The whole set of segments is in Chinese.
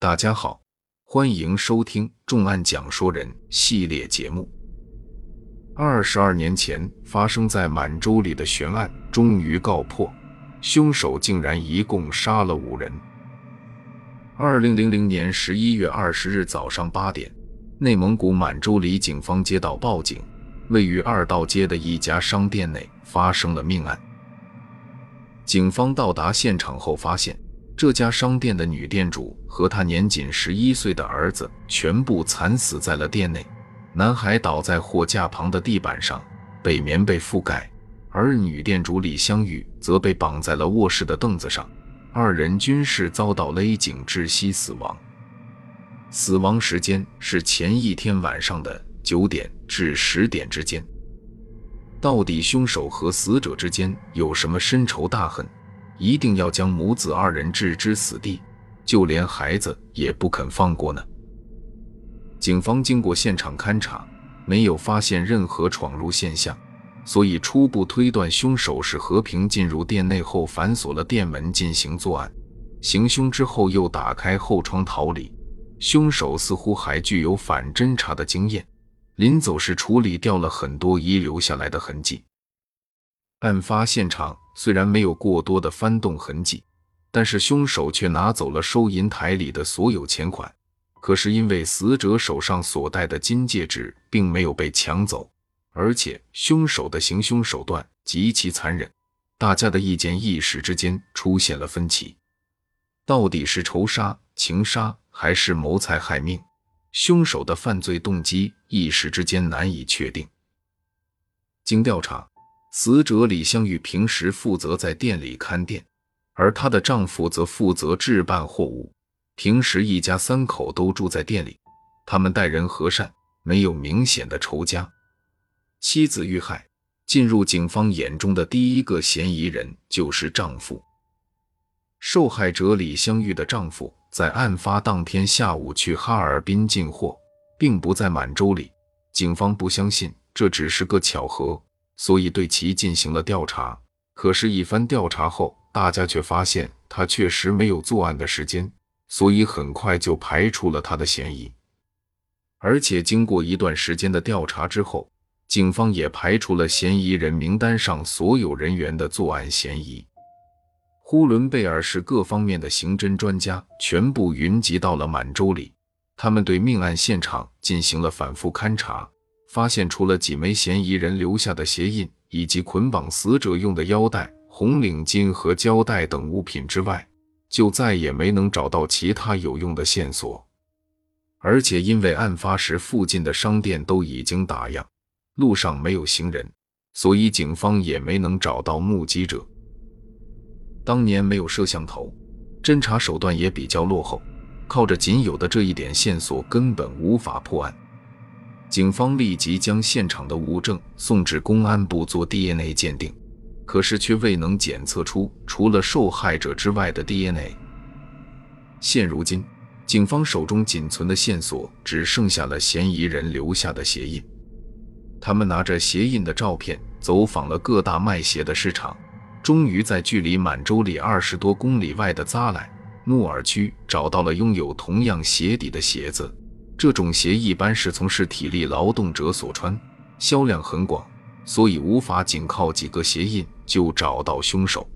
大家好，欢迎收听《重案讲说人》系列节目。二十二年前发生在满洲里的悬案终于告破，凶手竟然一共杀了五人。二零零零年十一月二十日早上八点，内蒙古满洲里警方接到报警，位于二道街的一家商店内发生了命案。警方到达现场后，发现这家商店的女店主和她年仅十一岁的儿子全部惨死在了店内。男孩倒在货架旁的地板上，被棉被覆盖，而女店主李香玉则被绑在了卧室的凳子上，二人均是遭到勒颈窒息死亡。死亡时间是前一天晚上的九点至十点之间。到底凶手和死者之间有什么深仇大恨，一定要将母子二人置之死地，就连孩子也不肯放过呢？警方经过现场勘查，没有发现任何闯入现象，所以初步推断凶手是和平进入店内后反锁了店门进行作案，行凶之后又打开后窗逃离。凶手似乎还具有反侦查的经验。临走时处理掉了很多遗留下来的痕迹。案发现场虽然没有过多的翻动痕迹，但是凶手却拿走了收银台里的所有钱款。可是因为死者手上所戴的金戒指并没有被抢走，而且凶手的行凶手段极其残忍，大家的意见一时之间出现了分歧。到底是仇杀、情杀还是谋财害命？凶手的犯罪动机一时之间难以确定。经调查，死者李香玉平时负责在店里看店，而她的丈夫则负责置办货物。平时一家三口都住在店里，他们待人和善，没有明显的仇家。妻子遇害，进入警方眼中的第一个嫌疑人就是丈夫。受害者李香玉的丈夫。在案发当天下午去哈尔滨进货，并不在满洲里。警方不相信这只是个巧合，所以对其进行了调查。可是，一番调查后，大家却发现他确实没有作案的时间，所以很快就排除了他的嫌疑。而且，经过一段时间的调查之后，警方也排除了嫌疑人名单上所有人员的作案嫌疑。呼伦贝尔市各方面的刑侦专家全部云集到了满洲里，他们对命案现场进行了反复勘查，发现除了几枚嫌疑人留下的鞋印以及捆绑死者用的腰带、红领巾和胶带等物品之外，就再也没能找到其他有用的线索。而且因为案发时附近的商店都已经打烊，路上没有行人，所以警方也没能找到目击者。当年没有摄像头，侦查手段也比较落后，靠着仅有的这一点线索，根本无法破案。警方立即将现场的物证送至公安部做 DNA 鉴定，可是却未能检测出除了受害者之外的 DNA。现如今，警方手中仅存的线索只剩下了嫌疑人留下的鞋印。他们拿着鞋印的照片，走访了各大卖鞋的市场。终于在距离满洲里二十多公里外的扎莱努尔区找到了拥有同样鞋底的鞋子。这种鞋一般是从事体力劳动者所穿，销量很广，所以无法仅靠几个鞋印就找到凶手。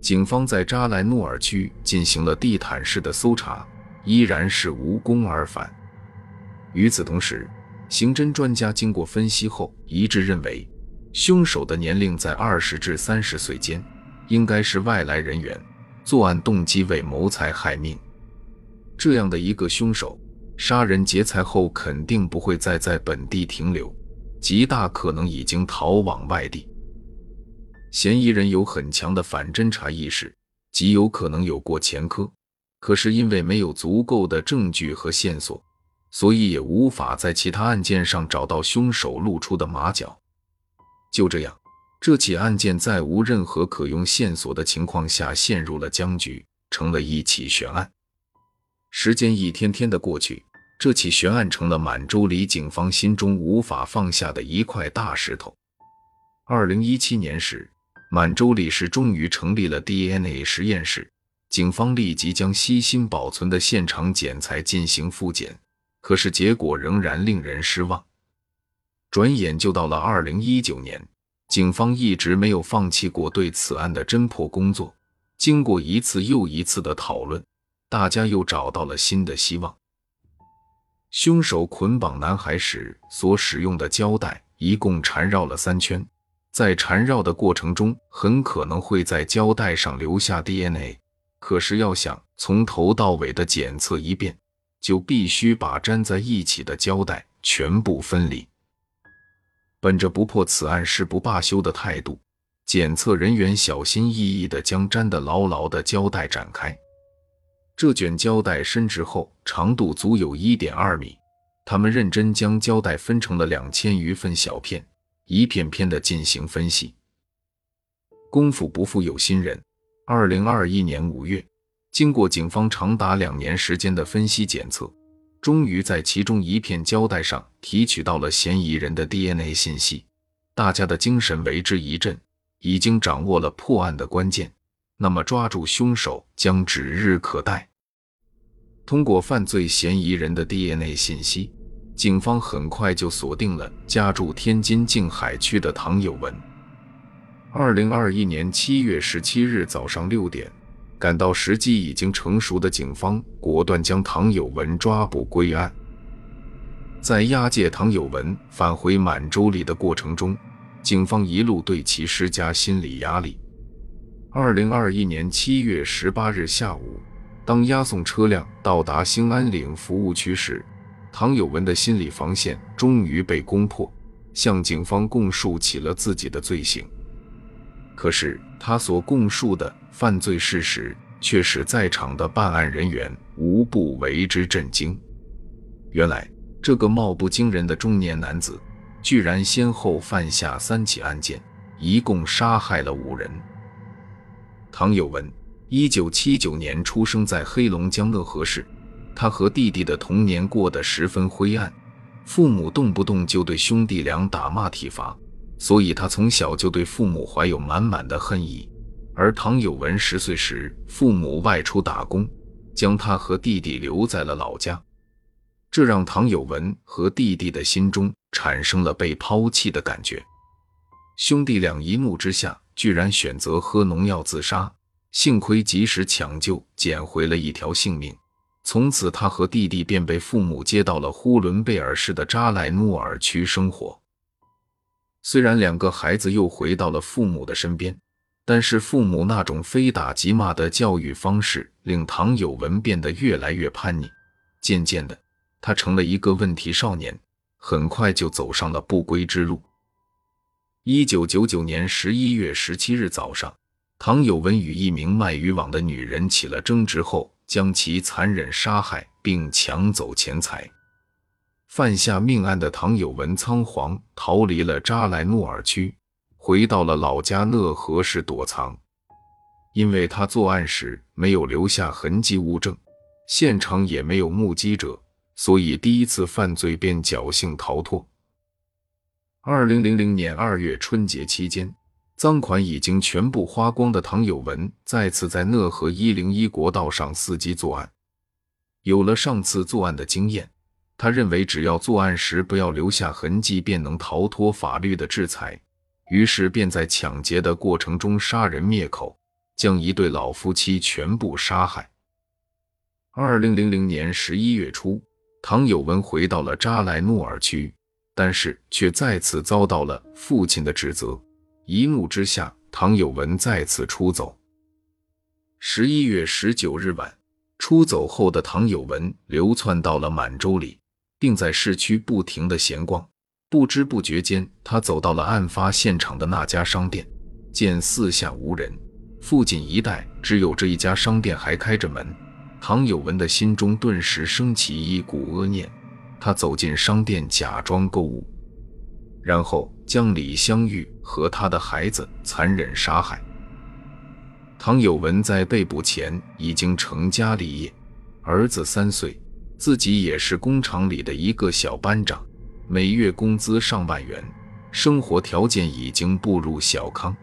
警方在扎莱努尔区进行了地毯式的搜查，依然是无功而返。与此同时，刑侦专家经过分析后一致认为。凶手的年龄在二十至三十岁间，应该是外来人员，作案动机为谋财害命。这样的一个凶手，杀人劫财后肯定不会再在本地停留，极大可能已经逃往外地。嫌疑人有很强的反侦查意识，极有可能有过前科，可是因为没有足够的证据和线索，所以也无法在其他案件上找到凶手露出的马脚。就这样，这起案件在无任何可用线索的情况下陷入了僵局，成了一起悬案。时间一天天的过去，这起悬案成了满洲里警方心中无法放下的一块大石头。二零一七年时，满洲里市终于成立了 DNA 实验室，警方立即将悉心保存的现场检材进行复检，可是结果仍然令人失望。转眼就到了二零一九年，警方一直没有放弃过对此案的侦破工作。经过一次又一次的讨论，大家又找到了新的希望。凶手捆绑男孩时所使用的胶带一共缠绕了三圈，在缠绕的过程中，很可能会在胶带上留下 DNA。可是要想从头到尾的检测一遍，就必须把粘在一起的胶带全部分离。本着不破此案誓不罢休的态度，检测人员小心翼翼地将粘得牢牢的胶带展开。这卷胶带伸直后，长度足有一点二米。他们认真将胶带分成了两千余份小片，一片片的进行分析。功夫不负有心人，二零二一年五月，经过警方长达两年时间的分析检测，终于在其中一片胶带上提取到了嫌疑人的 DNA 信息。大家的精神为之一振，已经掌握了破案的关键。那么，抓住凶手将指日可待。通过犯罪嫌疑人的 DNA 信息，警方很快就锁定了家住天津静海区的唐有文。二零二一年七月十七日早上六点，感到时机已经成熟的警方果断将唐有文抓捕归案。在押解唐有文返回满洲里的过程中，警方一路对其施加心理压力。二零二一年七月十八日下午，当押送车辆到达兴安岭服务区时，唐有文的心理防线终于被攻破，向警方供述起了自己的罪行。可是他所供述的犯罪事实，却使在场的办案人员无不为之震惊。原来，这个貌不惊人的中年男子，居然先后犯下三起案件，一共杀害了五人。唐有文，一九七九年出生在黑龙江乐河市。他和弟弟的童年过得十分灰暗，父母动不动就对兄弟俩打骂体罚，所以他从小就对父母怀有满满的恨意。而唐有文十岁时，父母外出打工，将他和弟弟留在了老家，这让唐有文和弟弟的心中产生了被抛弃的感觉。兄弟俩一怒之下。居然选择喝农药自杀，幸亏及时抢救，捡回了一条性命。从此，他和弟弟便被父母接到了呼伦贝尔市的扎莱努尔区生活。虽然两个孩子又回到了父母的身边，但是父母那种非打即骂的教育方式，令唐有文变得越来越叛逆。渐渐的，他成了一个问题少年，很快就走上了不归之路。一九九九年十一月十七日早上，唐有文与一名卖渔网的女人起了争执后，将其残忍杀害并抢走钱财。犯下命案的唐有文仓皇逃离了扎莱诺尔区，回到了老家讷河市躲藏。因为他作案时没有留下痕迹物证，现场也没有目击者，所以第一次犯罪便侥幸逃脱。二零零零年二月春节期间，赃款已经全部花光的唐有文再次在讷河一零一国道上伺机作案。有了上次作案的经验，他认为只要作案时不要留下痕迹，便能逃脱法律的制裁。于是便在抢劫的过程中杀人灭口，将一对老夫妻全部杀害。二零零零年十一月初，唐有文回到了扎莱诺尔区。但是却再次遭到了父亲的指责，一怒之下，唐有文再次出走。十一月十九日晚，出走后的唐有文流窜到了满洲里，并在市区不停的闲逛。不知不觉间，他走到了案发现场的那家商店，见四下无人，附近一带只有这一家商店还开着门，唐有文的心中顿时升起一股恶念。他走进商店，假装购物，然后将李香玉和他的孩子残忍杀害。唐有文在被捕前已经成家立业，儿子三岁，自己也是工厂里的一个小班长，每月工资上万元，生活条件已经步入小康。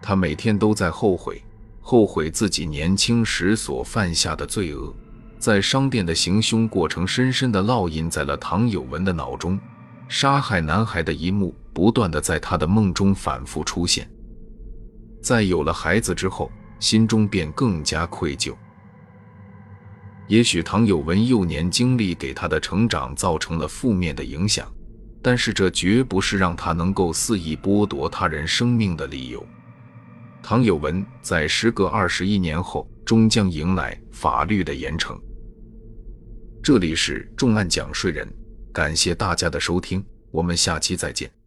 他每天都在后悔，后悔自己年轻时所犯下的罪恶，在商店的行凶过程深深地烙印在了唐有文的脑中。杀害男孩的一幕不断地在他的梦中反复出现。在有了孩子之后，心中便更加愧疚。也许唐有文幼年经历给他的成长造成了负面的影响，但是这绝不是让他能够肆意剥夺他人生命的理由。唐有文在时隔二十一年后，终将迎来法律的严惩。这里是重案讲税人，感谢大家的收听，我们下期再见。